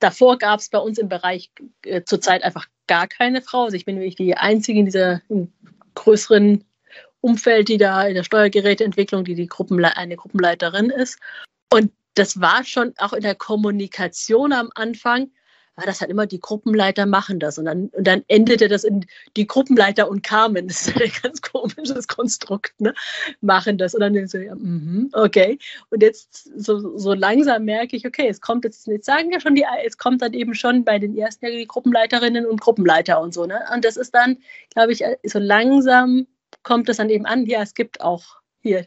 Davor gab es bei uns im Bereich äh, zurzeit einfach gar keine Frau. Also ich bin wirklich die Einzige in dieser größeren Umfeld, die da in der Steuergeräteentwicklung, die, die Gruppenle eine Gruppenleiterin ist. Und das war schon auch in der Kommunikation am Anfang war das halt immer, die Gruppenleiter machen das. Und dann, und dann endete das in die Gruppenleiter und Carmen, das ist ein ganz komisches Konstrukt, ne? machen das. Und dann so, ja, mm okay. Und jetzt so, so langsam merke ich, okay, es kommt jetzt, jetzt sagen ja schon die, es kommt dann eben schon bei den ersten die Gruppenleiterinnen und Gruppenleiter und so. Ne? Und das ist dann, glaube ich, so langsam kommt es dann eben an, ja, es gibt auch hier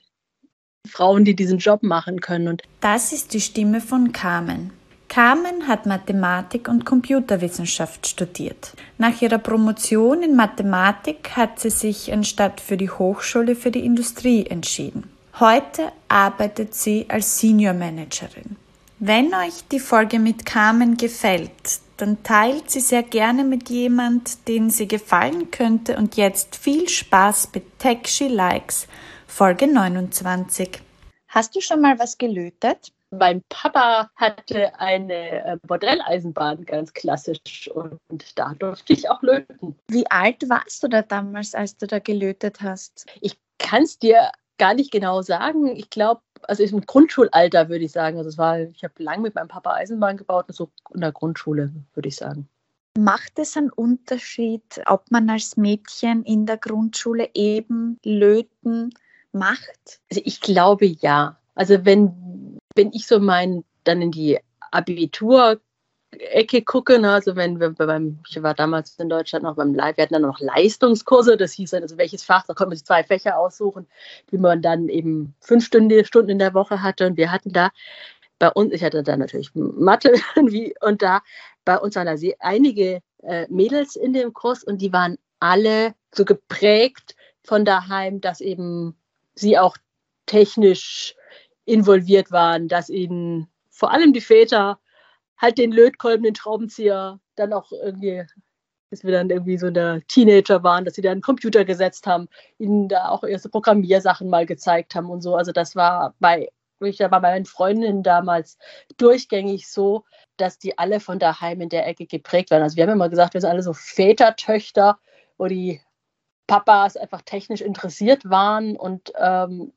Frauen, die diesen Job machen können. Und das ist die Stimme von Carmen. Carmen hat Mathematik und Computerwissenschaft studiert. Nach ihrer Promotion in Mathematik hat sie sich anstatt für die Hochschule für die Industrie entschieden. Heute arbeitet sie als Senior Managerin. Wenn euch die Folge mit Carmen gefällt, dann teilt sie sehr gerne mit jemand, den sie gefallen könnte und jetzt viel Spaß mit Tech She Likes, Folge 29. Hast du schon mal was gelötet? mein Papa hatte eine äh, Bordelleisenbahn, ganz klassisch, und da durfte ich auch löten. Wie alt warst du da damals, als du da gelötet hast? Ich kann es dir gar nicht genau sagen. Ich glaube, also im Grundschulalter würde ich sagen. Also es war, ich habe lange mit meinem Papa Eisenbahn gebaut, so in der Grundschule, würde ich sagen. Macht es einen Unterschied, ob man als Mädchen in der Grundschule eben Löten macht? Also ich glaube ja. Also wenn wenn ich so mein, dann in die Abitur Ecke gucke, ne, also wenn wir beim, ich war damals in Deutschland noch beim Live, wir hatten dann noch Leistungskurse, das hieß dann, also welches Fach, da konnte man sich zwei Fächer aussuchen, die man dann eben fünf Stunden, Stunden in der Woche hatte und wir hatten da bei uns, ich hatte da natürlich Mathe und da bei uns waren da einige äh, Mädels in dem Kurs und die waren alle so geprägt von daheim, dass eben sie auch technisch involviert waren, dass ihnen vor allem die Väter halt den Lötkolben, den Schraubenzieher dann auch irgendwie, bis wir dann irgendwie so in der Teenager waren, dass sie dann einen Computer gesetzt haben, ihnen da auch erste Programmiersachen mal gezeigt haben und so. Also das war bei ich war bei meinen Freundinnen damals durchgängig so, dass die alle von daheim in der Ecke geprägt waren. Also wir haben immer gesagt, wir sind alle so Vätertöchter, wo die Papas einfach technisch interessiert waren und ähm,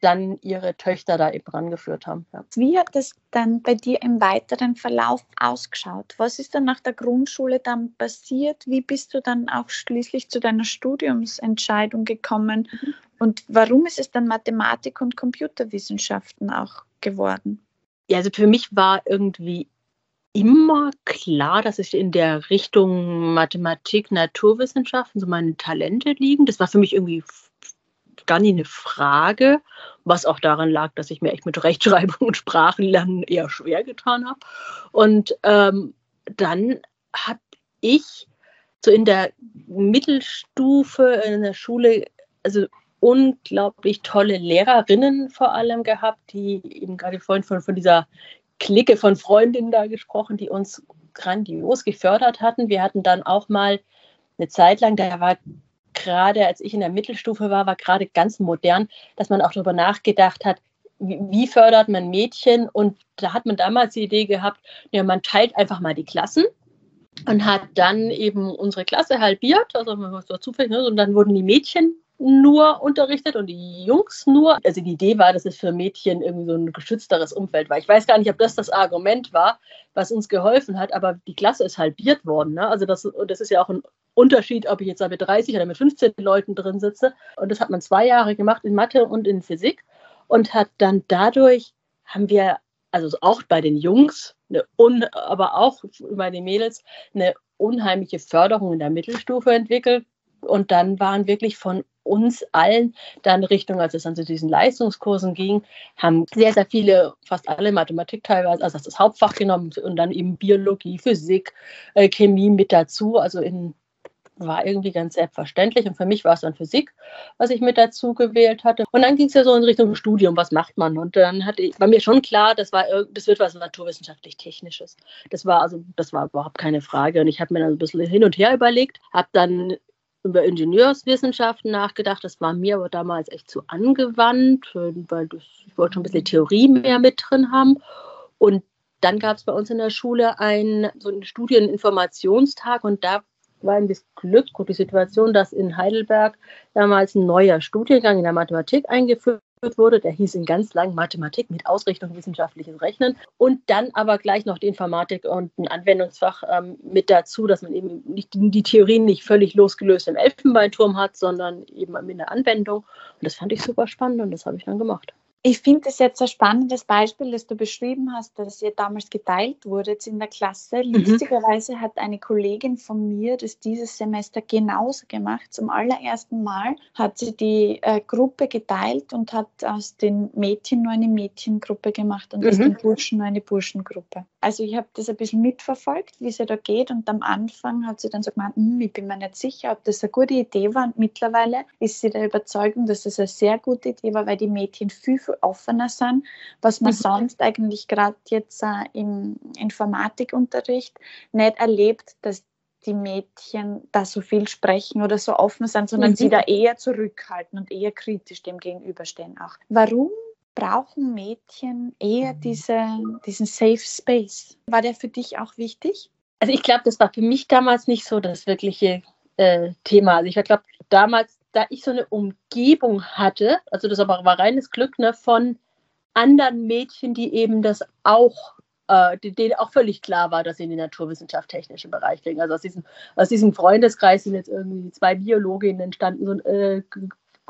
dann ihre Töchter da eben rangeführt haben. Ja. Wie hat das dann bei dir im weiteren Verlauf ausgeschaut? Was ist dann nach der Grundschule dann passiert? Wie bist du dann auch schließlich zu deiner Studiumsentscheidung gekommen? Mhm. Und warum ist es dann Mathematik und Computerwissenschaften auch geworden? Ja, also für mich war irgendwie immer klar, dass ich in der Richtung Mathematik, Naturwissenschaften so meine Talente liegen. Das war für mich irgendwie gar nie eine Frage, was auch daran lag, dass ich mir echt mit Rechtschreibung und Sprachenlernen eher schwer getan habe. Und ähm, dann habe ich so in der Mittelstufe in der Schule, also unglaublich tolle Lehrerinnen vor allem gehabt, die eben gerade vorhin von, von dieser Clique von Freundinnen da gesprochen, die uns grandios gefördert hatten. Wir hatten dann auch mal eine Zeit lang, da war gerade als ich in der Mittelstufe war, war gerade ganz modern, dass man auch darüber nachgedacht hat, wie, fördert man Mädchen? Und da hat man damals die Idee gehabt, ja, man teilt einfach mal die Klassen und hat dann eben unsere Klasse halbiert, also so zufällig, ne? und dann wurden die Mädchen nur unterrichtet und die Jungs nur. Also die Idee war, dass es für Mädchen irgendwie so ein geschützteres Umfeld war. Ich weiß gar nicht, ob das das Argument war, was uns geholfen hat, aber die Klasse ist halbiert worden. Ne? Also das, und das ist ja auch ein Unterschied, ob ich jetzt da mit 30 oder mit 15 Leuten drin sitze. Und das hat man zwei Jahre gemacht in Mathe und in Physik und hat dann dadurch, haben wir, also auch bei den Jungs, eine aber auch bei den Mädels, eine unheimliche Förderung in der Mittelstufe entwickelt. Und dann waren wirklich von uns allen dann Richtung, als es dann zu diesen Leistungskursen ging, haben sehr, sehr viele, fast alle Mathematik teilweise, also das Hauptfach genommen und dann eben Biologie, Physik, äh, Chemie mit dazu. Also in war irgendwie ganz selbstverständlich. Und für mich war es dann Physik, was ich mit dazu gewählt hatte. Und dann ging es ja so in Richtung Studium, was macht man? Und dann hatte ich, war mir schon klar, das, war, das wird was naturwissenschaftlich-technisches. Das war also, das war überhaupt keine Frage. Und ich habe mir dann ein bisschen hin und her überlegt, habe dann über Ingenieurswissenschaften nachgedacht. Das war mir aber damals echt zu angewandt, weil ich wollte schon ein bisschen Theorie mehr mit drin haben. Und dann gab es bei uns in der Schule ein, so einen Studieninformationstag und da war das Glück und die Situation, dass in Heidelberg damals ein neuer Studiengang in der Mathematik eingeführt wurde. Der hieß in ganz lang Mathematik mit Ausrichtung wissenschaftliches Rechnen und dann aber gleich noch die Informatik und ein Anwendungsfach ähm, mit dazu, dass man eben nicht, die Theorien nicht völlig losgelöst im Elfenbeinturm hat, sondern eben in der Anwendung. Und das fand ich super spannend und das habe ich dann gemacht. Ich finde das jetzt ein spannendes Beispiel, das du beschrieben hast, dass ihr damals geteilt wurdet in der Klasse. Mhm. Lustigerweise hat eine Kollegin von mir das dieses Semester genauso gemacht. Zum allerersten Mal hat sie die äh, Gruppe geteilt und hat aus den Mädchen nur eine Mädchengruppe gemacht und mhm. aus den Burschen nur eine Burschengruppe. Also ich habe das ein bisschen mitverfolgt, wie es da geht. Und am Anfang hat sie dann so gemeint, hm, ich bin mir nicht sicher, ob das eine gute Idee war. Und mittlerweile ist sie der Überzeugung, dass das eine sehr gute Idee war, weil die Mädchen viel viel offener sind, was man mhm. sonst eigentlich gerade jetzt äh, im Informatikunterricht nicht erlebt, dass die Mädchen da so viel sprechen oder so offen sind, sondern mhm. sie da eher zurückhalten und eher kritisch dem gegenüberstehen auch. Warum brauchen Mädchen eher diese, diesen Safe Space? War der für dich auch wichtig? Also ich glaube, das war für mich damals nicht so das wirkliche äh, Thema. Also ich glaube, damals da ich so eine Umgebung hatte, also das aber war reines Glück ne, von anderen Mädchen, die eben das auch, äh, denen auch völlig klar war, dass sie in den naturwissenschaft-technischen Bereich gehen. Also aus diesem, aus diesem Freundeskreis sind jetzt irgendwie zwei Biologinnen entstanden, so, äh,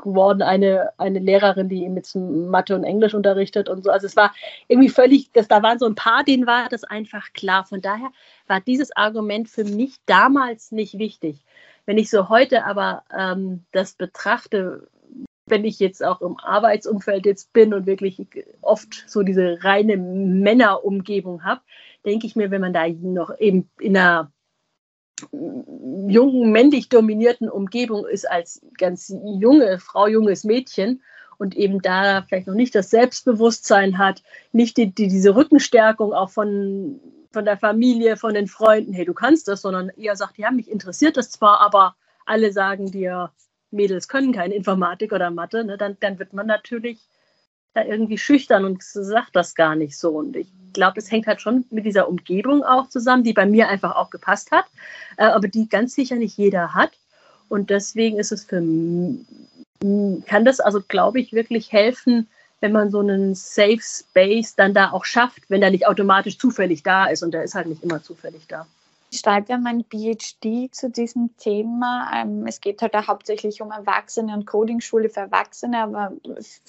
geworden, eine, eine Lehrerin, die eben jetzt Mathe und Englisch unterrichtet und so. Also es war irgendwie völlig, das, da waren so ein paar, denen war das einfach klar. Von daher war dieses Argument für mich damals nicht wichtig. Wenn ich so heute aber ähm, das betrachte, wenn ich jetzt auch im Arbeitsumfeld jetzt bin und wirklich oft so diese reine Männerumgebung habe, denke ich mir, wenn man da noch eben in einer jungen, männlich dominierten Umgebung ist als ganz junge Frau, junges Mädchen und eben da vielleicht noch nicht das Selbstbewusstsein hat, nicht die, die, diese Rückenstärkung auch von von der Familie, von den Freunden, hey, du kannst das, sondern eher sagt, ja, mich interessiert das zwar, aber alle sagen dir, Mädels können keine Informatik oder Mathe, ne, dann, dann wird man natürlich da irgendwie schüchtern und sagt das gar nicht so. Und ich glaube, es hängt halt schon mit dieser Umgebung auch zusammen, die bei mir einfach auch gepasst hat, äh, aber die ganz sicher nicht jeder hat. Und deswegen ist es für kann das also, glaube ich, wirklich helfen, wenn man so einen Safe Space dann da auch schafft, wenn der nicht automatisch zufällig da ist und der ist halt nicht immer zufällig da. Ich schreibe ja mein PhD zu diesem Thema. Ähm, es geht halt auch hauptsächlich um Erwachsene und Coding-Schule für Erwachsene, aber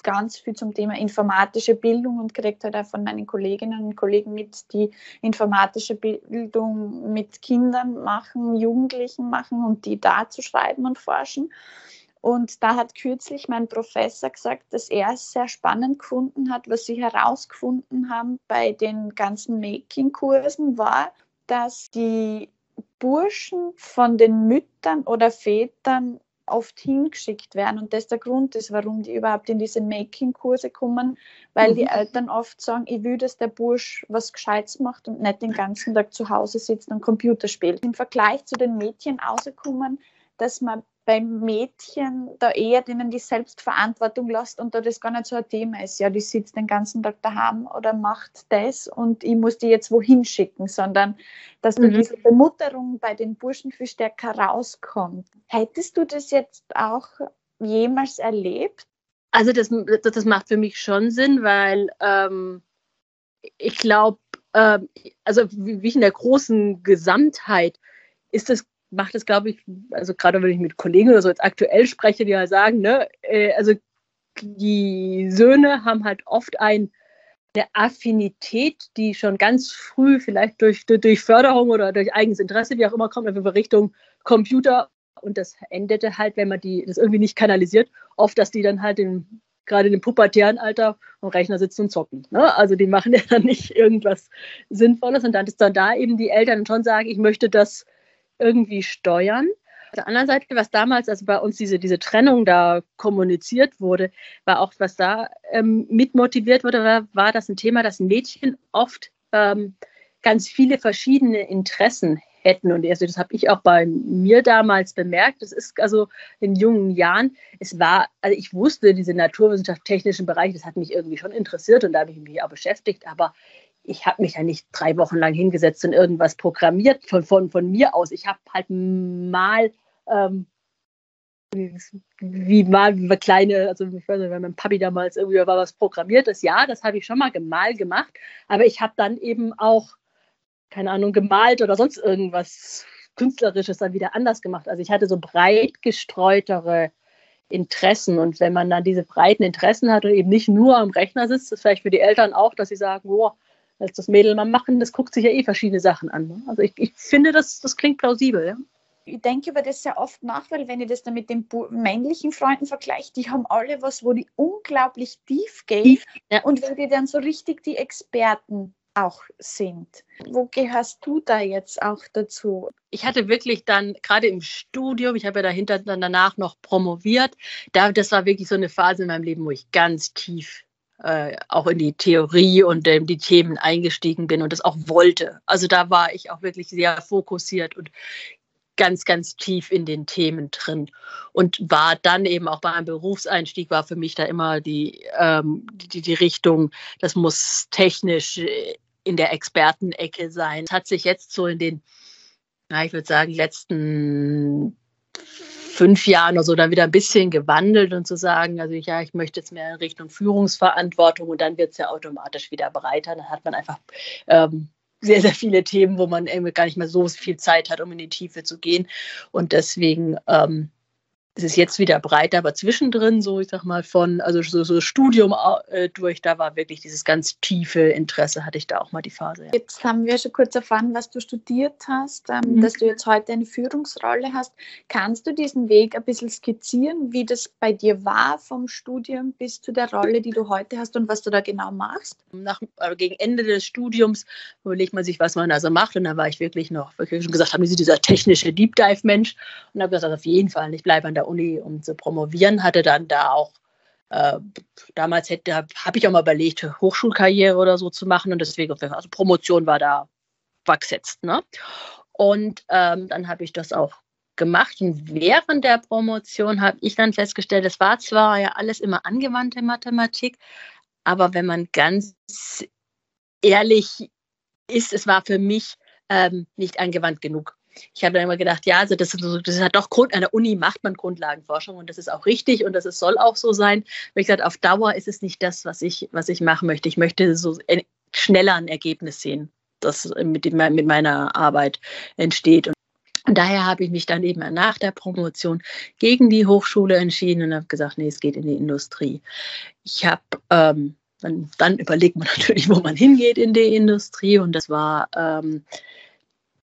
ganz viel zum Thema informatische Bildung und kriegt halt auch von meinen Kolleginnen und Kollegen mit, die informatische Bildung mit Kindern machen, Jugendlichen machen und die da zu schreiben und forschen. Und da hat kürzlich mein Professor gesagt, dass er es sehr spannend gefunden hat, was sie herausgefunden haben bei den ganzen Making-Kursen war, dass die Burschen von den Müttern oder Vätern oft hingeschickt werden und das der Grund ist, warum die überhaupt in diese Making-Kurse kommen, weil mhm. die Eltern oft sagen, ich will, dass der Bursch was Gescheites macht und nicht den ganzen Tag zu Hause sitzt und Computer spielt. Im Vergleich zu den Mädchen rausgekommen, dass man beim Mädchen da eher denen die Selbstverantwortung lässt und da das gar nicht so ein Thema ist. Ja, die sitzt den ganzen Tag daheim oder macht das und ich muss die jetzt wohin schicken, sondern dass mhm. diese Bemutterung bei den Burschen viel stärker rauskommt. Hättest du das jetzt auch jemals erlebt? Also das, das macht für mich schon Sinn, weil ähm, ich glaube, ähm, also wie in der großen Gesamtheit ist das macht es, glaube ich, also gerade wenn ich mit Kollegen oder so jetzt aktuell spreche, die ja sagen, ne, äh, also die Söhne haben halt oft ein, eine Affinität, die schon ganz früh vielleicht durch, durch Förderung oder durch eigenes Interesse, wie auch immer, kommt, einfach Richtung Computer. Und das endete halt, wenn man die das irgendwie nicht kanalisiert, oft, dass die dann halt in, gerade in dem pubertären Alter am Rechner sitzen und zocken. Ne? Also die machen ja dann nicht irgendwas Sinnvolles. Und dann ist dann da eben die Eltern schon sagen, ich möchte das irgendwie steuern. der anderen Seite, was damals, also bei uns diese, diese Trennung da kommuniziert wurde, war auch, was da ähm, mitmotiviert wurde, war, war das ein Thema, dass Mädchen oft ähm, ganz viele verschiedene Interessen hätten. Und also das habe ich auch bei mir damals bemerkt. Das ist also in jungen Jahren, es war, also ich wusste, diese naturwissenschaftlich-technischen Bereiche, das hat mich irgendwie schon interessiert und da habe ich mich auch beschäftigt, aber ich habe mich ja nicht drei Wochen lang hingesetzt und irgendwas programmiert von, von, von mir aus. Ich habe halt mal ähm, wie mal wie kleine, also ich weiß nicht, wenn mein Papi damals irgendwie war was programmiert ist, ja, das habe ich schon mal mal gemacht, aber ich habe dann eben auch keine Ahnung, gemalt oder sonst irgendwas Künstlerisches dann wieder anders gemacht. Also ich hatte so breit gestreutere Interessen. Und wenn man dann diese breiten Interessen hat und eben nicht nur am Rechner sitzt, ist vielleicht für die Eltern auch, dass sie sagen, boah, lass das Mädel mal machen, das guckt sich ja eh verschiedene Sachen an. Ne? Also ich, ich finde, das, das klingt plausibel. Ja? Ich denke über das sehr oft nach, weil wenn ich das dann mit den männlichen Freunden vergleiche, die haben alle was, wo die unglaublich tief gehen. Ja. Und wenn die dann so richtig die Experten auch sind. Wo gehörst du da jetzt auch dazu? Ich hatte wirklich dann gerade im Studium, ich habe ja dahinter dann danach noch promoviert, da, das war wirklich so eine Phase in meinem Leben, wo ich ganz tief äh, auch in die Theorie und äh, die Themen eingestiegen bin und das auch wollte. Also da war ich auch wirklich sehr fokussiert und ganz, ganz tief in den Themen drin und war dann eben auch bei einem Berufseinstieg, war für mich da immer die, ähm, die, die Richtung, das muss technisch äh, in der Expertenecke sein. Es hat sich jetzt so in den, na, ich würde sagen, letzten fünf Jahren oder so dann wieder ein bisschen gewandelt und zu sagen, also ja, ich möchte jetzt mehr in Richtung Führungsverantwortung und dann wird es ja automatisch wieder breiter. Dann hat man einfach ähm, sehr, sehr viele Themen, wo man irgendwie gar nicht mehr so viel Zeit hat, um in die Tiefe zu gehen. Und deswegen ähm, es ist jetzt wieder breiter, aber zwischendrin, so ich sag mal, von, also so, so Studium äh, durch, da war wirklich dieses ganz tiefe Interesse, hatte ich da auch mal die Phase. Ja. Jetzt haben wir schon kurz erfahren, was du studiert hast, ähm, mhm. dass du jetzt heute eine Führungsrolle hast. Kannst du diesen Weg ein bisschen skizzieren, wie das bei dir war vom Studium bis zu der Rolle, die du heute hast und was du da genau machst? Nach, also gegen Ende des Studiums überlegt man sich, was man also macht und da war ich wirklich noch, wirklich schon gesagt haben, dieser technische Deep Dive Mensch und habe gesagt, auf jeden Fall, ich bleibe an der der Uni, um zu promovieren, hatte dann da auch äh, damals habe ich auch mal überlegt, Hochschulkarriere oder so zu machen und deswegen, also Promotion war da gesetzt. Ne? Und ähm, dann habe ich das auch gemacht und während der Promotion habe ich dann festgestellt, es war zwar ja alles immer angewandte Mathematik, aber wenn man ganz ehrlich ist, es war für mich ähm, nicht angewandt genug ich habe dann immer gedacht, ja, also das, das hat doch Grund, an der Uni macht man Grundlagenforschung und das ist auch richtig und das ist, soll auch so sein. Aber ich gesagt, auf Dauer ist es nicht das, was ich, was ich machen möchte. Ich möchte so schneller ein Ergebnis sehen, das mit, dem, mit meiner Arbeit entsteht. Und daher habe ich mich dann eben nach der Promotion gegen die Hochschule entschieden und habe gesagt, nee, es geht in die Industrie. Ich habe ähm, dann, dann überlegt man natürlich, wo man hingeht in die Industrie und das war ähm,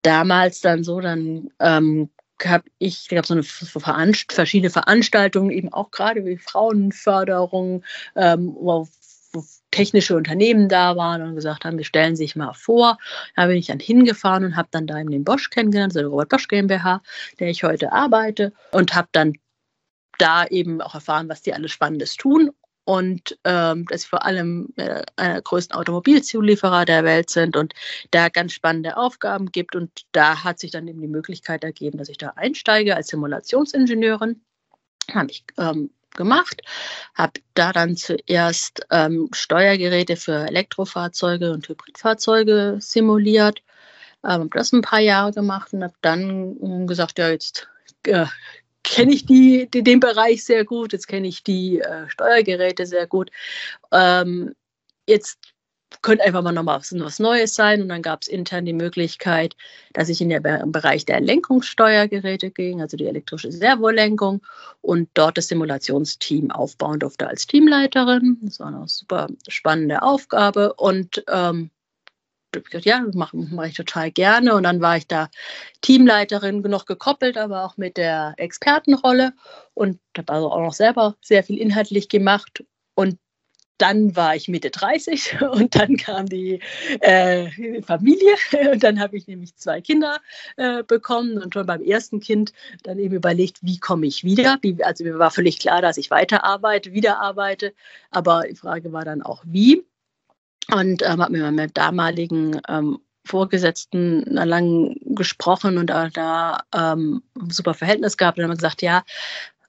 damals dann so, dann ähm, habe ich, habe so eine Veranst verschiedene Veranstaltungen, eben auch gerade wie Frauenförderung, ähm, wo, wo, technische Unternehmen da waren und gesagt haben, wir stellen sich mal vor. Da bin ich dann hingefahren und habe dann da eben den Bosch kennengelernt, also Robert Bosch GmbH, der ich heute arbeite und habe dann da eben auch erfahren, was die alles Spannendes tun und ähm, dass sie vor allem äh, einer der größten Automobilzulieferer der Welt sind und da ganz spannende Aufgaben gibt. Und da hat sich dann eben die Möglichkeit ergeben, dass ich da einsteige als Simulationsingenieurin. Habe ich ähm, gemacht, habe da dann zuerst ähm, Steuergeräte für Elektrofahrzeuge und Hybridfahrzeuge simuliert. Ähm, das ein paar Jahre gemacht und habe dann gesagt, ja, jetzt äh, kenne ich die, die, den Bereich sehr gut, jetzt kenne ich die äh, Steuergeräte sehr gut. Ähm, jetzt könnte einfach mal nochmal was, was Neues sein. Und dann gab es intern die Möglichkeit, dass ich in den Bereich der Lenkungssteuergeräte ging, also die elektrische Servolenkung, und dort das Simulationsteam aufbauen durfte als Teamleiterin. Das war eine super spannende Aufgabe. Und ähm, gesagt, ja, mache mach ich total gerne. Und dann war ich da Teamleiterin noch gekoppelt, aber auch mit der Expertenrolle und habe also auch noch selber sehr viel inhaltlich gemacht. Und dann war ich Mitte 30 und dann kam die äh, Familie und dann habe ich nämlich zwei Kinder äh, bekommen und schon beim ersten Kind dann eben überlegt, wie komme ich wieder. Wie, also mir war völlig klar, dass ich weiterarbeite, wieder arbeite, aber die Frage war dann auch, wie. Und ähm, habe mit meinem damaligen ähm, Vorgesetzten lang gesprochen und da, da ähm, super Verhältnis gehabt und haben gesagt, ja,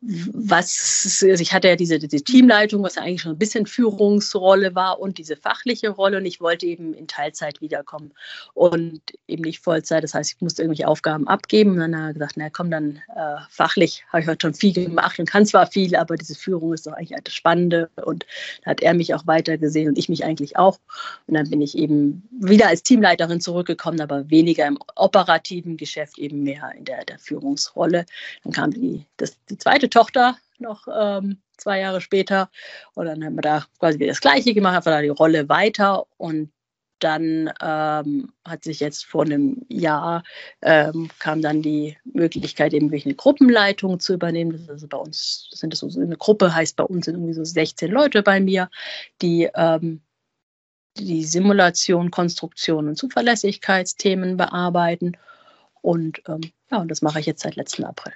was, also ich hatte ja diese, diese Teamleitung, was ja eigentlich schon ein bisschen Führungsrolle war und diese fachliche Rolle und ich wollte eben in Teilzeit wiederkommen und eben nicht Vollzeit. Das heißt, ich musste irgendwelche Aufgaben abgeben und dann hat er gesagt, na komm, dann äh, fachlich habe ich heute schon viel gemacht und kann zwar viel, aber diese Führung ist doch eigentlich das Spannende und da hat er mich auch weitergesehen und ich mich eigentlich auch und dann bin ich eben wieder als Teamleiterin zurückgekommen, aber weniger im operativen Geschäft, eben mehr in der, der Führungsrolle. Dann kam die, das, die zweite Tochter noch ähm, zwei Jahre später. Und dann haben wir da quasi wieder das Gleiche gemacht, einfach da die Rolle weiter. Und dann ähm, hat sich jetzt vor einem Jahr ähm, kam dann die Möglichkeit, eben wirklich eine Gruppenleitung zu übernehmen. Das ist also bei uns, sind das so eine Gruppe, heißt bei uns sind irgendwie so 16 Leute bei mir, die ähm, die Simulation, Konstruktion und Zuverlässigkeitsthemen bearbeiten. Und ähm, ja, und das mache ich jetzt seit letztem April.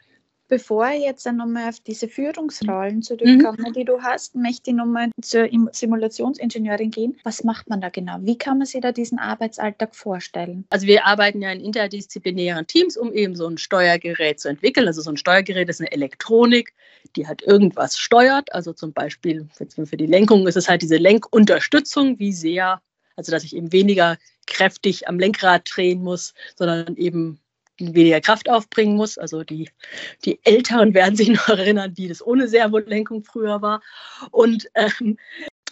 Bevor ich jetzt nochmal auf diese Führungsrollen zurückkomme, mhm. die du hast, möchte ich nochmal zur Simulationsingenieurin gehen. Was macht man da genau? Wie kann man sich da diesen Arbeitsalltag vorstellen? Also wir arbeiten ja in interdisziplinären Teams, um eben so ein Steuergerät zu entwickeln. Also so ein Steuergerät ist eine Elektronik, die halt irgendwas steuert. Also zum Beispiel für die Lenkung ist es halt diese Lenkunterstützung, wie sehr, also dass ich eben weniger kräftig am Lenkrad drehen muss, sondern eben weniger Kraft aufbringen muss. Also die, die Älteren werden sich noch erinnern, wie das ohne Servolenkung früher war. Und ähm,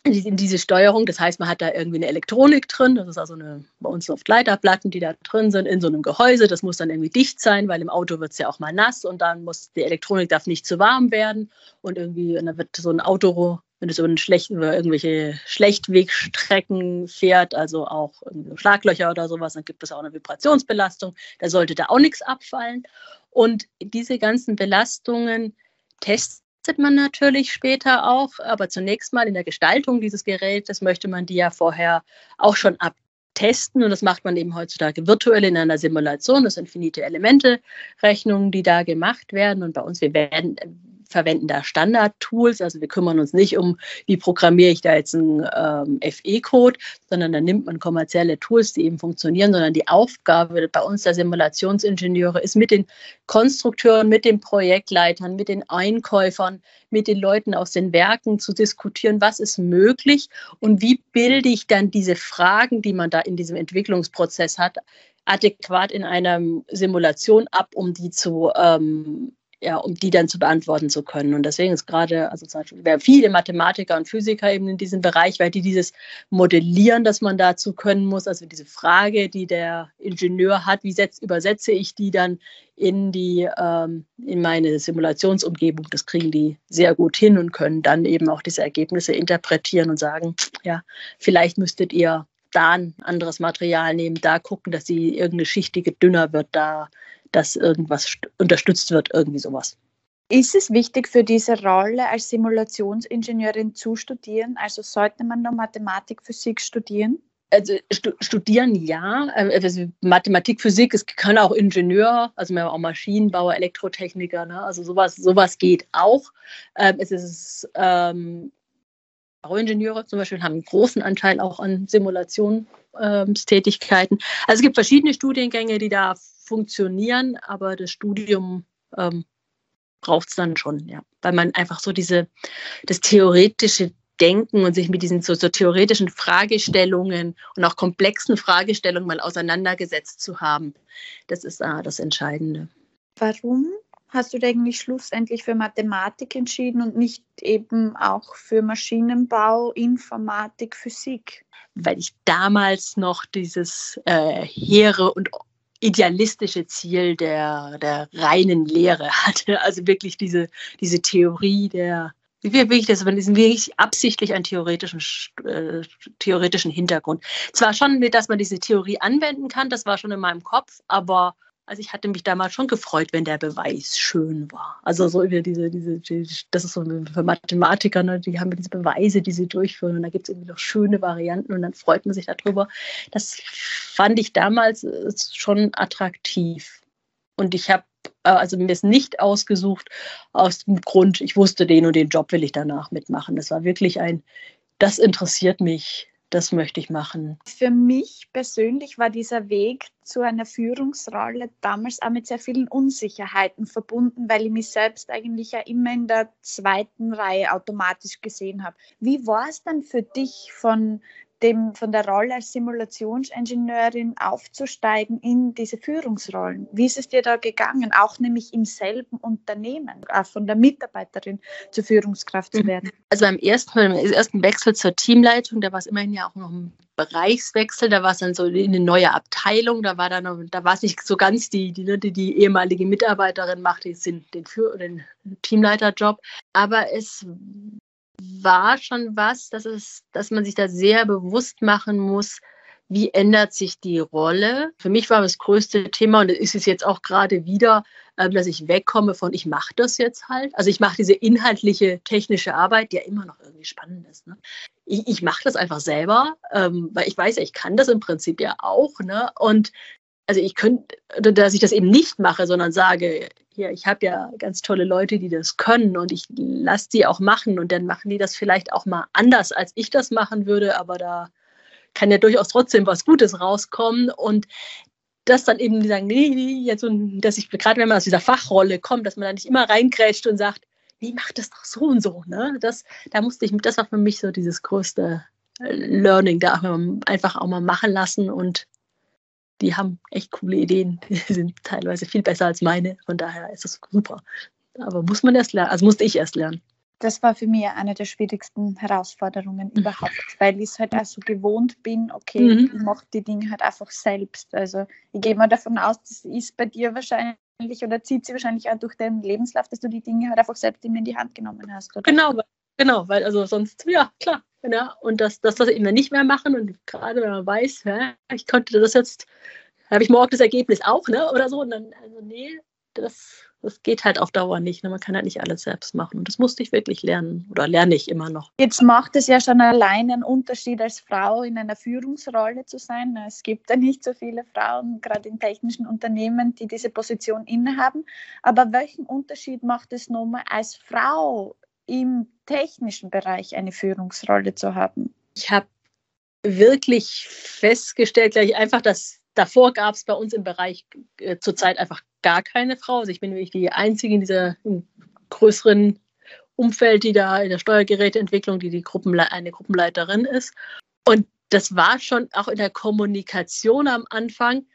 diese Steuerung, das heißt, man hat da irgendwie eine Elektronik drin, das ist also eine, bei uns oft Leiterplatten, die da drin sind, in so einem Gehäuse, das muss dann irgendwie dicht sein, weil im Auto wird es ja auch mal nass und dann muss die Elektronik darf nicht zu warm werden und irgendwie, und dann wird so ein Auto wenn es über, schlecht, über irgendwelche Schlechtwegstrecken fährt, also auch Schlaglöcher oder sowas, dann gibt es auch eine Vibrationsbelastung. Da sollte da auch nichts abfallen. Und diese ganzen Belastungen testet man natürlich später auch, aber zunächst mal in der Gestaltung dieses Gerätes möchte man die ja vorher auch schon abtesten und das macht man eben heutzutage virtuell in einer Simulation. Das sind finite Elemente Rechnungen, die da gemacht werden und bei uns wir werden verwenden da Standard-Tools. Also wir kümmern uns nicht um, wie programmiere ich da jetzt einen ähm, FE-Code, sondern da nimmt man kommerzielle Tools, die eben funktionieren, sondern die Aufgabe bei uns der Simulationsingenieure ist mit den Konstrukteuren, mit den Projektleitern, mit den Einkäufern, mit den Leuten aus den Werken zu diskutieren, was ist möglich und wie bilde ich dann diese Fragen, die man da in diesem Entwicklungsprozess hat, adäquat in einer Simulation ab, um die zu ähm, ja, um die dann zu beantworten zu können. Und deswegen ist gerade, also zum Beispiel, wir viele Mathematiker und Physiker eben in diesem Bereich, weil die dieses Modellieren, das man dazu können muss, also diese Frage, die der Ingenieur hat, wie setz, übersetze ich die dann in die, ähm, in meine Simulationsumgebung, das kriegen die sehr gut hin und können dann eben auch diese Ergebnisse interpretieren und sagen, ja, vielleicht müsstet ihr da ein anderes Material nehmen, da gucken, dass die irgendeine schichtige dünner wird, da dass irgendwas unterstützt wird, irgendwie sowas. Ist es wichtig für diese Rolle als Simulationsingenieurin zu studieren? Also sollte man noch Mathematik, Physik studieren? Also studieren ja, ähm, also Mathematik, Physik, es kann auch Ingenieur, also wir haben auch Maschinenbauer, Elektrotechniker, ne? also sowas, sowas geht auch. Ähm, es ist ähm, Bauingenieure zum Beispiel haben einen großen Anteil auch an Simulationstätigkeiten. also es gibt verschiedene Studiengänge, die da funktionieren, aber das Studium ähm, braucht es dann schon, ja. Weil man einfach so diese, das theoretische Denken und sich mit diesen so, so theoretischen Fragestellungen und auch komplexen Fragestellungen mal auseinandergesetzt zu haben. Das ist äh, das Entscheidende. Warum hast du dich eigentlich schlussendlich für Mathematik entschieden und nicht eben auch für Maschinenbau, Informatik, Physik? Weil ich damals noch dieses äh, hehre und idealistische Ziel der, der reinen Lehre hatte. Also wirklich diese, diese Theorie der, wie wirklich das, man ist wirklich absichtlich einen theoretischen, äh, theoretischen Hintergrund. Zwar schon, dass man diese Theorie anwenden kann, das war schon in meinem Kopf, aber Also ich hatte mich damals schon gefreut, wenn der Beweis schön war. Also so über diese, diese, das ist so für Mathematiker, ne, die haben diese Beweise, die sie durchführen und da gibt es irgendwie noch schöne Varianten und dann freut man sich darüber. Das fand ich damals äh, schon attraktiv. Und ich habe äh, also mir ist nicht ausgesucht aus dem Grund, ich wusste, den und den Job will ich danach mitmachen. Das war wirklich ein, das interessiert mich das möchte ich machen. Für mich persönlich war dieser Weg zu einer Führungsrolle damals auch mit sehr vielen Unsicherheiten verbunden, weil ich mich selbst eigentlich ja immer in der zweiten Reihe automatisch gesehen habe. Wie war es dann für dich von dem, von der Rolle als Simulationsingenieurin aufzusteigen in diese Führungsrollen. Wie ist es dir da gegangen, auch nämlich im selben Unternehmen, auch von der Mitarbeiterin zur Führungskraft zu mhm. werden? Also beim ersten, beim ersten Wechsel zur Teamleitung, da war es immerhin ja auch noch ein Bereichswechsel, da war es dann so in eine neue Abteilung, da war dann da war es nicht so ganz die, die, die, die ehemalige Mitarbeiterin macht jetzt den, den, den Teamleiterjob, aber es war schon was, dass, es, dass man sich da sehr bewusst machen muss, wie ändert sich die Rolle. Für mich war das größte Thema, und es ist jetzt auch gerade wieder, ähm, dass ich wegkomme von, ich mache das jetzt halt. Also ich mache diese inhaltliche, technische Arbeit, die ja immer noch irgendwie spannend ist. Ne? Ich, ich mache das einfach selber, ähm, weil ich weiß ja, ich kann das im Prinzip ja auch. Ne? Und also ich könnte, dass ich das eben nicht mache, sondern sage, hier, ich habe ja ganz tolle Leute, die das können und ich lasse die auch machen und dann machen die das vielleicht auch mal anders, als ich das machen würde, aber da kann ja durchaus trotzdem was Gutes rauskommen und das dann eben die sagen, nee, nee, jetzt so, dass ich gerade wenn man aus dieser Fachrolle kommt, dass man da nicht immer reingrätscht und sagt, nee, mach das doch so und so, ne? Das, da musste ich, das war für mich so dieses größte Learning, da einfach auch mal machen lassen und die haben echt coole Ideen. Die sind teilweise viel besser als meine. Von daher ist das super. Aber muss man erst lernen, also musste ich erst lernen. Das war für mich eine der schwierigsten Herausforderungen mhm. überhaupt, weil ich es halt auch so gewohnt bin, okay, mhm. ich mache die Dinge halt einfach selbst. Also ich gehe mal davon aus, das ist bei dir wahrscheinlich oder zieht sie wahrscheinlich auch durch deinen Lebenslauf, dass du die Dinge halt einfach selbst in die Hand genommen hast. Oder? Genau, genau, weil also sonst, ja, klar, Ne? Und dass, dass das eben nicht mehr machen und gerade wenn man weiß, ja, ich konnte das jetzt, habe ich morgen das Ergebnis auch, ne? Oder so. Und dann, also nee, das, das geht halt auf Dauer nicht. Ne? Man kann halt nicht alles selbst machen. Und das musste ich wirklich lernen oder lerne ich immer noch. Jetzt macht es ja schon allein einen Unterschied, als Frau in einer Führungsrolle zu sein. Es gibt ja nicht so viele Frauen, gerade in technischen Unternehmen, die diese Position innehaben. Aber welchen Unterschied macht es nochmal als Frau im technischen Bereich eine Führungsrolle zu haben? Ich habe wirklich festgestellt, gleich einfach, dass davor gab es bei uns im Bereich äh, zurzeit einfach gar keine Frau. Also ich bin wirklich die Einzige in dieser größeren Umfeld, die da in der Steuergeräteentwicklung, die, die Gruppenle eine Gruppenleiterin ist. Und das war schon auch in der Kommunikation am Anfang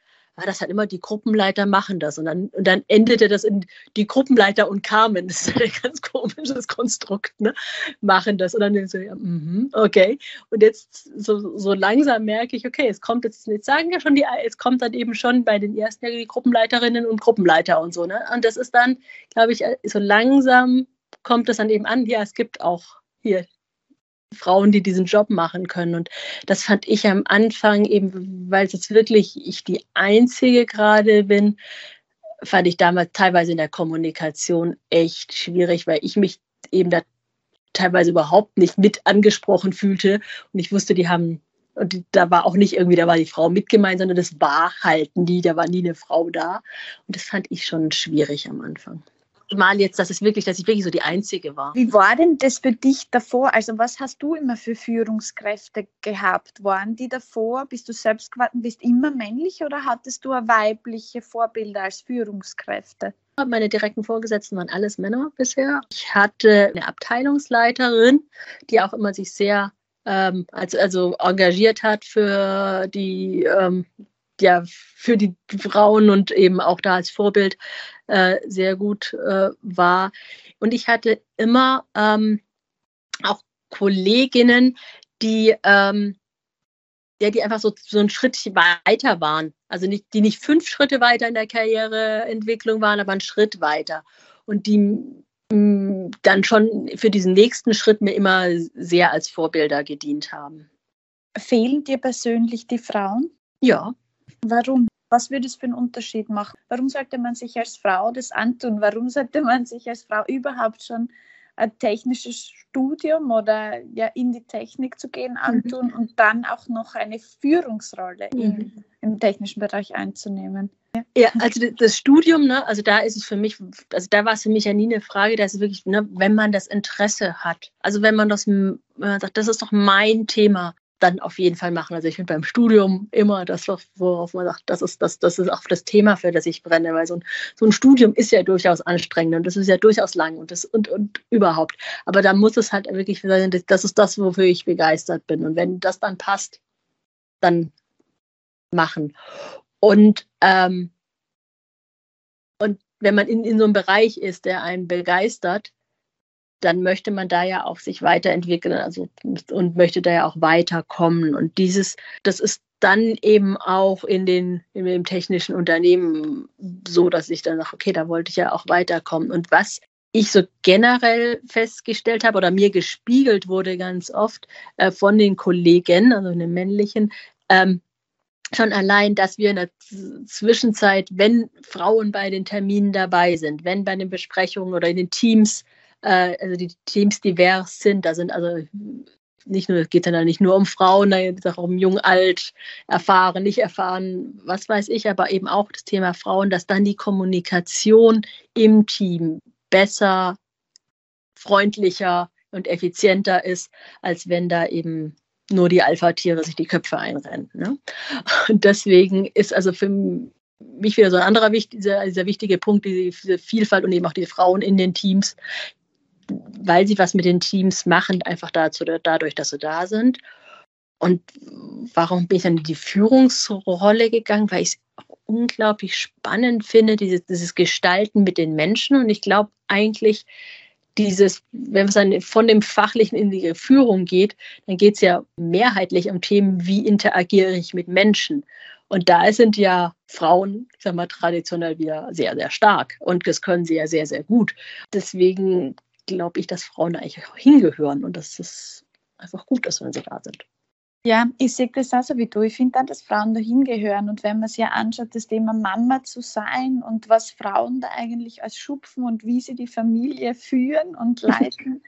war das halt immer, die Gruppenleiter machen das. Und dann, und dann endete das in die Gruppenleiter und Carmen, das ist ein ganz komisches Konstrukt, ne? machen das. Und dann so, ja, mm okay. Und jetzt so, so langsam merke ich, okay, es kommt jetzt, jetzt sagen ja schon die, es kommt dann eben schon bei den ersten die Gruppenleiterinnen und Gruppenleiter und so. Ne? Und das ist dann, glaube ich, so langsam kommt es dann eben an, ja, es gibt auch hier Frauen, die diesen Job machen können. Und das fand ich am Anfang eben, weil es jetzt wirklich ich die Einzige gerade bin, fand ich damals teilweise in der Kommunikation echt schwierig, weil ich mich eben da teilweise überhaupt nicht mit angesprochen fühlte. Und ich wusste, die haben, und da war auch nicht irgendwie, da war die Frau mit gemeint, sondern das war halt nie, da war nie eine Frau da. Und das fand ich schon schwierig am Anfang mal jetzt, dass es wirklich, dass ich wirklich so die Einzige war. Wie war denn das für dich davor? Also was hast du immer für Führungskräfte gehabt? Waren die davor, bist du selbst geworden, bist immer männlich oder hattest du weibliche Vorbilder als Führungskräfte? Meine direkten Vorgesetzten waren alles Männer bisher. Ich hatte eine Abteilungsleiterin, die auch immer sich sehr ähm, also, also engagiert hat für die ähm, ja für die Frauen und eben auch da als Vorbild äh, sehr gut äh, war. Und ich hatte immer ähm, auch Kolleginnen, die, ähm, ja, die einfach so, so einen Schritt weiter waren. Also nicht, die nicht fünf Schritte weiter in der Karriereentwicklung waren, aber einen Schritt weiter. Und die mh, dann schon für diesen nächsten Schritt mir immer sehr als Vorbilder gedient haben. Fehlen dir persönlich die Frauen? Ja, Warum? Was würde es für einen Unterschied machen? Warum sollte man sich als Frau das antun? Warum sollte man sich als Frau überhaupt schon ein technisches Studium oder ja in die Technik zu gehen mhm. antun mhm. und dann auch noch eine Führungsrolle mhm. in, im technischen Bereich einzunehmen. Ja, also das Studium, ne, also da ist es für mich, also da war es für mich ja nie eine Frage, dass es wirklich, ne, wenn man das Interesse hat, also wenn man das, wenn man sagt, das ist doch mein Thema, dann auf jeden Fall machen. Also ich finde beim Studium immer das, worauf man sagt, das ist, das, das ist auch das Thema, für das ich brenne, weil so ein, so ein Studium ist ja durchaus anstrengend und das ist ja durchaus lang und, das, und, und überhaupt. Aber da muss es halt wirklich sein, das ist das, wofür ich begeistert bin. Und wenn das dann passt, dann machen. Und, ähm, und wenn man in, in so einem Bereich ist, der einen begeistert, dann möchte man da ja auch sich weiterentwickeln also, und möchte da ja auch weiterkommen. Und dieses, das ist dann eben auch in den in dem technischen Unternehmen so, dass ich dann sage, okay, da wollte ich ja auch weiterkommen. Und was ich so generell festgestellt habe oder mir gespiegelt wurde ganz oft äh, von den Kollegen, also den männlichen, ähm, schon allein, dass wir in der Zwischenzeit, wenn Frauen bei den Terminen dabei sind, wenn bei den Besprechungen oder in den Teams äh, also die Teams divers sind. Da sind also nicht nur, es geht dann nicht nur um Frauen, da geht es auch um jung, alt, erfahren, nicht erfahren, was weiß ich, aber eben auch das Thema Frauen, dass dann die Kommunikation im Team besser, freundlicher und effizienter ist, als wenn da eben nur die Alpha-Tiere sich die Köpfe einrennen. Ne? Und deswegen ist also für mich wieder so ein anderer dieser, dieser wichtige Punkt, diese Vielfalt und eben auch die Frauen in den Teams, weil sie was mit den Teams machen, einfach dazu, dadurch, dass sie da sind. Und warum bin ich dann in die Führungsrolle gegangen? Weil ich es unglaublich spannend finde, dieses, dieses Gestalten mit den Menschen. Und ich glaube eigentlich, dieses, wenn es dann von dem Fachlichen in die Führung geht, dann geht es ja mehrheitlich um Themen, wie interagiere ich mit Menschen. Und da sind ja Frauen, ich sag mal, traditionell wieder sehr, sehr stark. Und das können sie ja sehr, sehr gut. Deswegen glaube ich, dass Frauen da eigentlich auch hingehören und dass es einfach gut ist, wenn sie da sind. Ja, ich sehe das auch so wie du. Ich finde dann, dass Frauen da hingehören. Und wenn man sich ja anschaut, das Thema Mama zu sein und was Frauen da eigentlich als Schupfen und wie sie die Familie führen und leiten,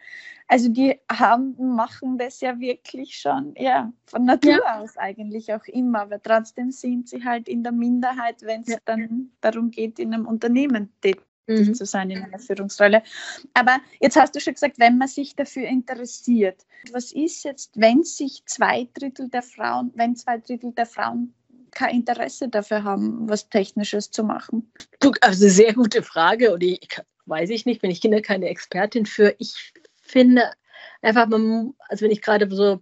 also die haben, machen das ja wirklich schon ja, von Natur ja. aus eigentlich auch immer. Aber trotzdem sind sie halt in der Minderheit, wenn es ja. dann darum geht, in einem Unternehmen tätig mhm. zu sein in einer Führungsrolle. Aber jetzt hast du schon gesagt, wenn man sich dafür interessiert. Was ist jetzt, wenn sich zwei Drittel der Frauen, wenn zwei Drittel der Frauen kein Interesse dafür haben, was Technisches zu machen? Also sehr gute Frage und ich weiß ich nicht, bin ich Kinder keine Expertin für. Ich finde einfach, man, also wenn ich gerade so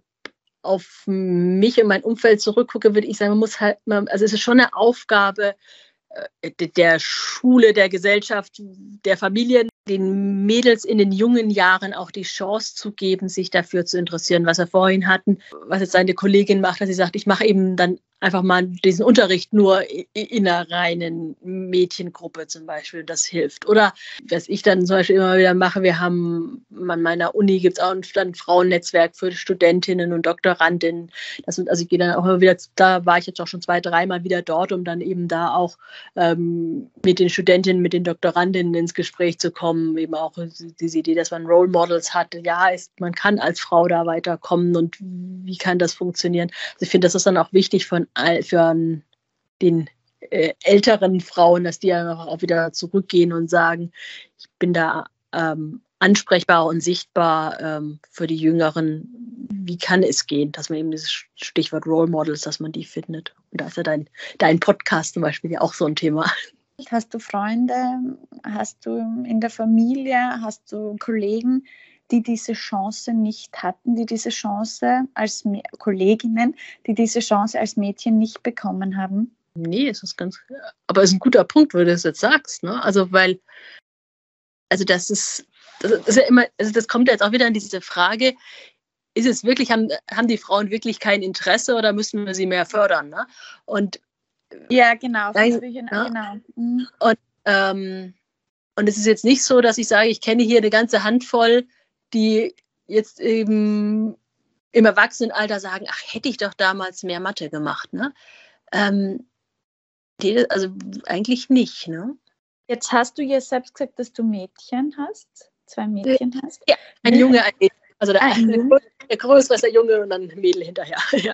auf mich und mein Umfeld zurückgucke, würde ich sagen, man muss halt, also es ist schon eine Aufgabe, der Schule, der Gesellschaft, der Familien, den Mädels in den jungen Jahren auch die Chance zu geben, sich dafür zu interessieren, was wir vorhin hatten, was jetzt seine Kollegin macht, dass sie sagt, ich mache eben dann einfach mal diesen Unterricht nur in einer reinen Mädchengruppe zum Beispiel, das hilft. Oder was ich dann zum Beispiel immer wieder mache, wir haben an meiner Uni gibt es auch ein Frauennetzwerk für Studentinnen und Doktorandinnen. Das, also ich gehe dann auch immer wieder, da war ich jetzt auch schon zwei, dreimal wieder dort, um dann eben da auch ähm, mit den Studentinnen, mit den Doktorandinnen ins Gespräch zu kommen. Eben auch diese Idee, dass man Role Models hat. Ja, ist, man kann als Frau da weiterkommen und wie kann das funktionieren? Also ich finde, das ist dann auch wichtig von für den äh, älteren Frauen, dass die einfach auch wieder zurückgehen und sagen, ich bin da ähm, ansprechbar und sichtbar ähm, für die Jüngeren. Wie kann es gehen, dass man eben dieses Stichwort Role Models, dass man die findet? Und da ist ja dein, dein Podcast zum Beispiel ja auch so ein Thema. Hast du Freunde? Hast du in der Familie? Hast du Kollegen, die diese Chance nicht hatten, die diese Chance als Kolleginnen, die diese Chance als Mädchen nicht bekommen haben? Nee, es ist ganz, aber es ist ein guter Punkt, wo du das jetzt sagst, ne? Also, weil, also das ist, das ist ja immer, also das kommt jetzt auch wieder an diese Frage, ist es wirklich, haben, haben die Frauen wirklich kein Interesse oder müssen wir sie mehr fördern, ne? Und ja, genau. Nein, ja. genau. Mhm. Und, ähm, und es ist jetzt nicht so, dass ich sage, ich kenne hier eine ganze Handvoll die jetzt eben im Erwachsenenalter sagen, ach, hätte ich doch damals mehr Mathe gemacht. Ne? Ähm, Die, also eigentlich nicht, ne? Jetzt hast du ja selbst gesagt, dass du Mädchen hast, zwei Mädchen hast. Ja, ein Junge, ein Mädchen. Also der, ein Junge. der größere ist der Junge und dann ein Mädel hinterher. Ja.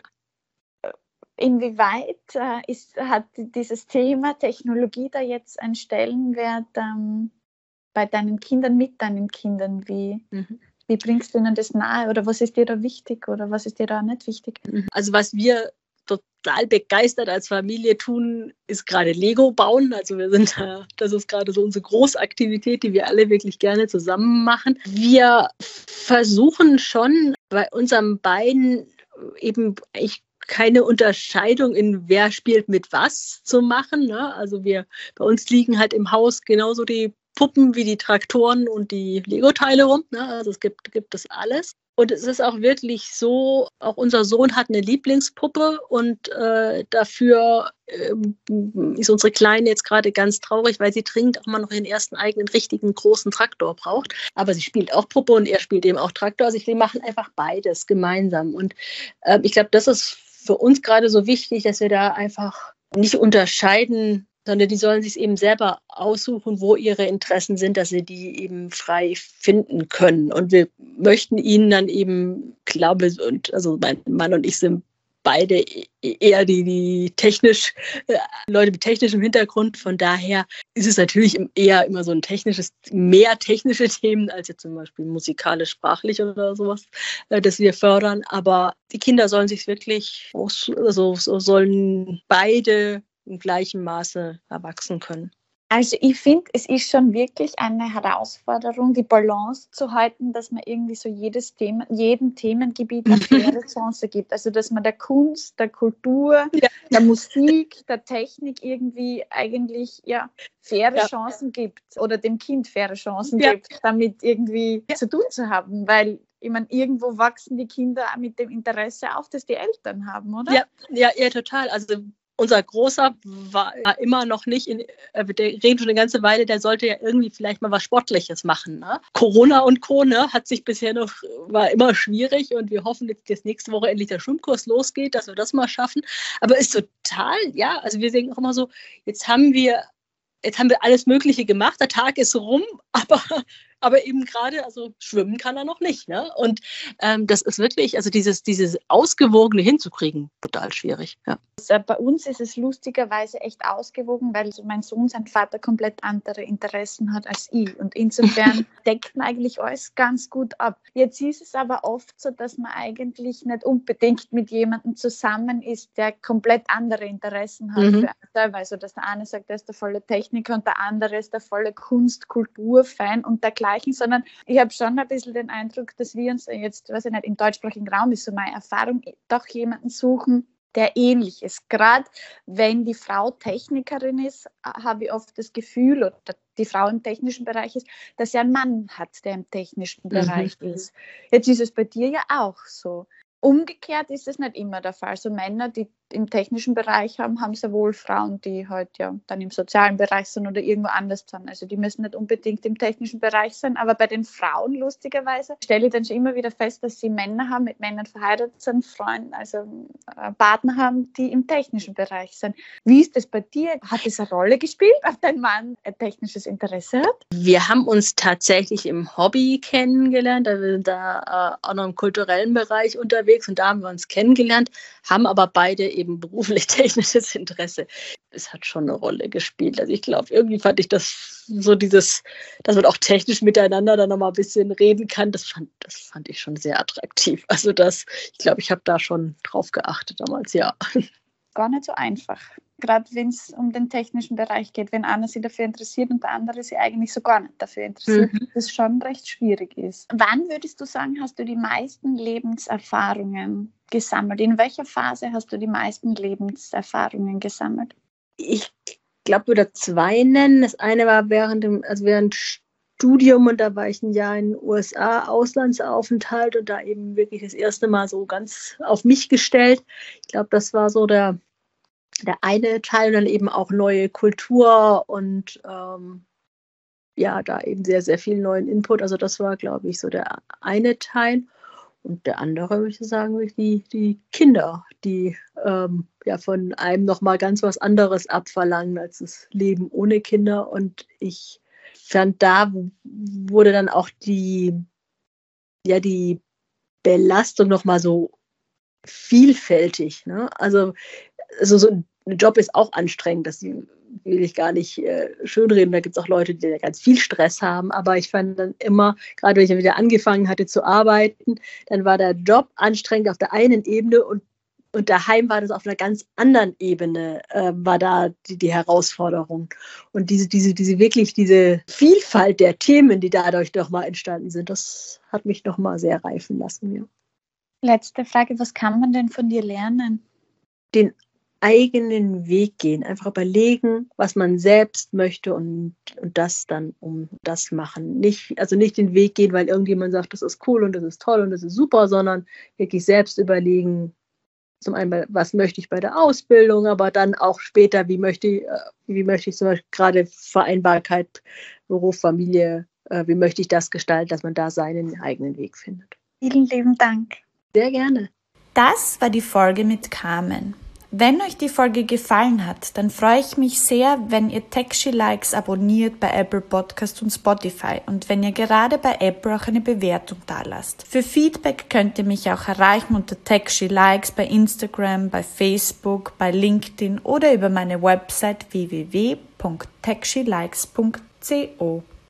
Inwieweit äh, ist, hat dieses Thema Technologie da jetzt einen Stellenwert ähm, bei deinen Kindern, mit deinen Kindern? Wie, mhm. wie bringst du ihnen das nahe oder was ist dir da wichtig oder was ist dir da nicht wichtig? Mhm. Also was wir total begeistert als Familie tun, ist gerade Lego bauen. Also wir sind da, das ist gerade so unsere Großaktivität, die wir alle wirklich gerne zusammen machen. Wir versuchen schon bei unseren beiden eben ich keine Unterscheidung in wer spielt mit was zu machen. Ne? Also wir bei uns liegen halt im Haus genauso die Puppen wie die Traktoren und die Lego-Teile rum. Ne? Also es gibt, gibt es alles. Und es ist auch wirklich so, auch unser Sohn hat eine Lieblingspuppe und äh, dafür äh, ist unsere Kleine jetzt gerade ganz traurig, weil sie dringend auch mal noch ihren ersten eigenen richtigen großen Traktor braucht. Aber sie spielt auch Puppe und er spielt eben auch Traktor. Also wir machen einfach beides gemeinsam. Und äh, ich glaube, das ist für uns gerade so wichtig, dass wir da einfach nicht unterscheiden, sondern die sollen sich eben selber aussuchen, wo ihre Interessen sind, dass sie die eben frei finden können. Und wir möchten ihnen dann eben, glaube und also mein Mann und ich sind beide eher die, die technisch, äh, Leute mit technischem Hintergrund. Von daher ist es natürlich eher immer so ein technisches, mehr technische Themen als jetzt zum Beispiel musikalisch-sprachlich oder sowas, äh, das wir fördern. Aber die Kinder sollen sich wirklich, also sollen beide im gleichen Maße erwachsen können. Also ich finde, es ist schon wirklich eine Herausforderung, die Balance zu halten, dass man irgendwie so jedes Thema, jedem Themengebiet eine faire Chance gibt. Also dass man der Kunst, der Kultur, ja. der Musik, der Technik irgendwie eigentlich ja faire ja. Chancen gibt oder dem Kind faire Chancen ja. gibt, damit irgendwie zu tun zu haben. Weil ich meine, irgendwo wachsen die Kinder mit dem Interesse auf, das die Eltern haben, oder? Ja, ja, ja total. Also unser Großer war immer noch nicht, in, äh, der redet schon eine ganze Weile, der sollte ja irgendwie vielleicht mal was Sportliches machen. Ne? Corona und Co. Ne, hat sich bisher noch, war immer schwierig und wir hoffen jetzt, dass nächste Woche endlich der Schwimmkurs losgeht, dass wir das mal schaffen. Aber ist total, ja, also wir sehen auch immer so, jetzt haben wir jetzt haben wir alles Mögliche gemacht, der Tag ist rum, aber aber eben gerade, also schwimmen kann er noch nicht. Ne? Und ähm, das ist wirklich, also dieses, dieses Ausgewogene hinzukriegen, total schwierig. Ja. Bei uns ist es lustigerweise echt ausgewogen, weil mein Sohn, sein Vater komplett andere Interessen hat als ich. Und insofern deckt man eigentlich alles ganz gut ab. Jetzt ist es aber oft so, dass man eigentlich nicht unbedingt mit jemandem zusammen ist, der komplett andere Interessen hat. Mhm. Also, dass der eine sagt, er ist der volle Techniker und der andere ist der volle Kunst-Kultur-Fan und der vergleichen, sondern ich habe schon ein bisschen den Eindruck, dass wir uns jetzt, was ich nicht, im deutschsprachigen Raum ist so meine Erfahrung, doch jemanden suchen, der ähnlich ist. Gerade wenn die Frau Technikerin ist, habe ich oft das Gefühl, oder die Frau im technischen Bereich ist, dass sie einen Mann hat, der im technischen mhm. Bereich mhm. ist. Jetzt ist es bei dir ja auch so. Umgekehrt ist es nicht immer der Fall. Also Männer, die im technischen Bereich haben, haben sehr wohl Frauen, die halt ja dann im sozialen Bereich sind oder irgendwo anders sind. Also die müssen nicht unbedingt im technischen Bereich sein, aber bei den Frauen lustigerweise stelle ich dann schon immer wieder fest, dass sie Männer haben, mit Männern verheiratet sind, Freunde, also äh, Partner haben, die im technischen Bereich sind. Wie ist das bei dir? Hat es eine Rolle gespielt, ob dein Mann ein technisches Interesse hat? Wir haben uns tatsächlich im Hobby kennengelernt, wir sind da äh, auch noch im kulturellen Bereich unterwegs und da haben wir uns kennengelernt, haben aber beide eben beruflich-technisches Interesse. Es hat schon eine Rolle gespielt. Also ich glaube, irgendwie fand ich das so dieses, dass man auch technisch miteinander dann nochmal ein bisschen reden kann, das fand, das fand ich schon sehr attraktiv. Also das, ich glaube, ich habe da schon drauf geachtet damals, ja. Gar nicht so einfach gerade wenn es um den technischen Bereich geht, wenn einer sich dafür interessiert und der andere sich eigentlich so gar nicht dafür interessiert, mhm. das schon recht schwierig ist. Wann würdest du sagen, hast du die meisten Lebenserfahrungen gesammelt? In welcher Phase hast du die meisten Lebenserfahrungen gesammelt? Ich glaube, würde zwei nennen. Das eine war während dem, also während Studium und da war ich ein Jahr in den USA, Auslandsaufenthalt und da eben wirklich das erste Mal so ganz auf mich gestellt. Ich glaube, das war so der der eine Teil und dann eben auch neue Kultur und ähm, ja, da eben sehr, sehr viel neuen Input. Also das war, glaube ich, so der eine Teil. Und der andere, würde ich sagen, die, die Kinder, die ähm, ja von einem nochmal ganz was anderes abverlangen als das Leben ohne Kinder. Und ich fand, da wurde dann auch die, ja, die Belastung nochmal so vielfältig. Ne? Also, also so ein Job ist auch anstrengend, das will ich gar nicht äh, schönreden. Da gibt es auch Leute, die ganz viel Stress haben. Aber ich fand dann immer, gerade wenn ich wieder angefangen hatte zu arbeiten, dann war der Job anstrengend auf der einen Ebene und, und daheim war das auf einer ganz anderen Ebene, äh, war da die, die Herausforderung. Und diese, diese, diese wirklich, diese Vielfalt der Themen, die dadurch doch mal entstanden sind, das hat mich noch mal sehr reifen lassen. Ja. Letzte Frage, was kann man denn von dir lernen? Den eigenen Weg gehen, einfach überlegen, was man selbst möchte und, und das dann um das machen. Nicht, also nicht den Weg gehen, weil irgendjemand sagt, das ist cool und das ist toll und das ist super, sondern wirklich selbst überlegen, zum einen, was möchte ich bei der Ausbildung, aber dann auch später, wie möchte ich, äh, wie möchte ich zum Beispiel gerade Vereinbarkeit, Beruf, Familie, äh, wie möchte ich das gestalten, dass man da seinen eigenen Weg findet. Vielen lieben Dank. Sehr gerne. Das war die Folge mit Carmen. Wenn euch die Folge gefallen hat, dann freue ich mich sehr, wenn ihr Techshy Likes abonniert bei Apple Podcast und Spotify und wenn ihr gerade bei Apple auch eine Bewertung dalasst. Für Feedback könnt ihr mich auch erreichen unter Techshy Likes bei Instagram, bei Facebook, bei LinkedIn oder über meine Website www.techshylikes.co.